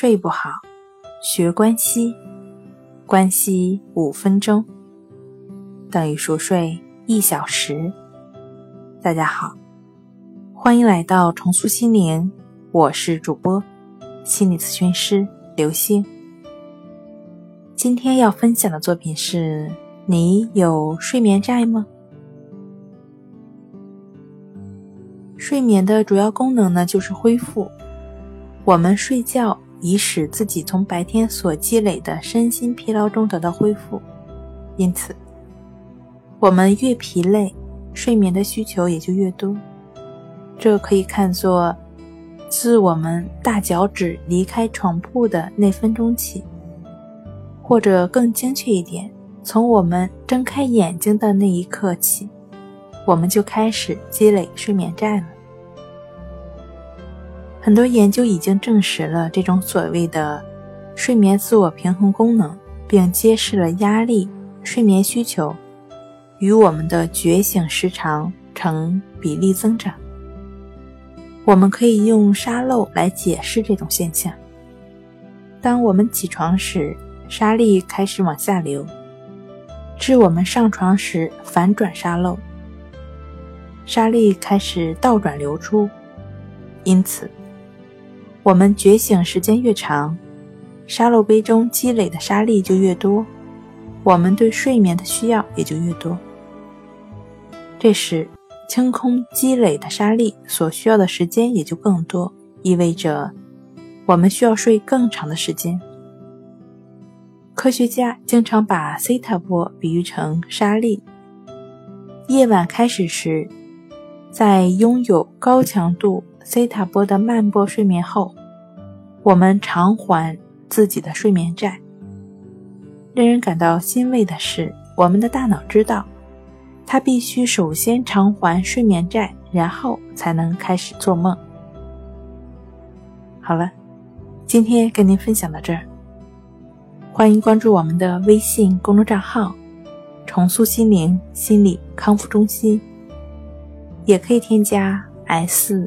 睡不好，学关西，关西五分钟等于熟睡一小时。大家好，欢迎来到重塑心灵，我是主播心理咨询师刘星。今天要分享的作品是：你有睡眠债吗？睡眠的主要功能呢，就是恢复。我们睡觉以使自己从白天所积累的身心疲劳中得到恢复，因此，我们越疲累，睡眠的需求也就越多。这可以看作自我们大脚趾离开床铺的那分钟起，或者更精确一点，从我们睁开眼睛的那一刻起，我们就开始积累睡眠债了。很多研究已经证实了这种所谓的睡眠自我平衡功能，并揭示了压力、睡眠需求与我们的觉醒时长成比例增长。我们可以用沙漏来解释这种现象。当我们起床时，沙粒开始往下流，至我们上床时反转沙漏，沙粒开始倒转流出，因此。我们觉醒时间越长，沙漏杯中积累的沙粒就越多，我们对睡眠的需要也就越多。这时，清空积累的沙粒所需要的时间也就更多，意味着我们需要睡更长的时间。科学家经常把西塔波比喻成沙粒。夜晚开始时，在拥有高强度西塔波的慢波睡眠后。我们偿还自己的睡眠债。令人感到欣慰的是，我们的大脑知道，它必须首先偿还睡眠债，然后才能开始做梦。好了，今天跟您分享到这儿。欢迎关注我们的微信公众账号“重塑心灵心理康复中心”，也可以添加 “s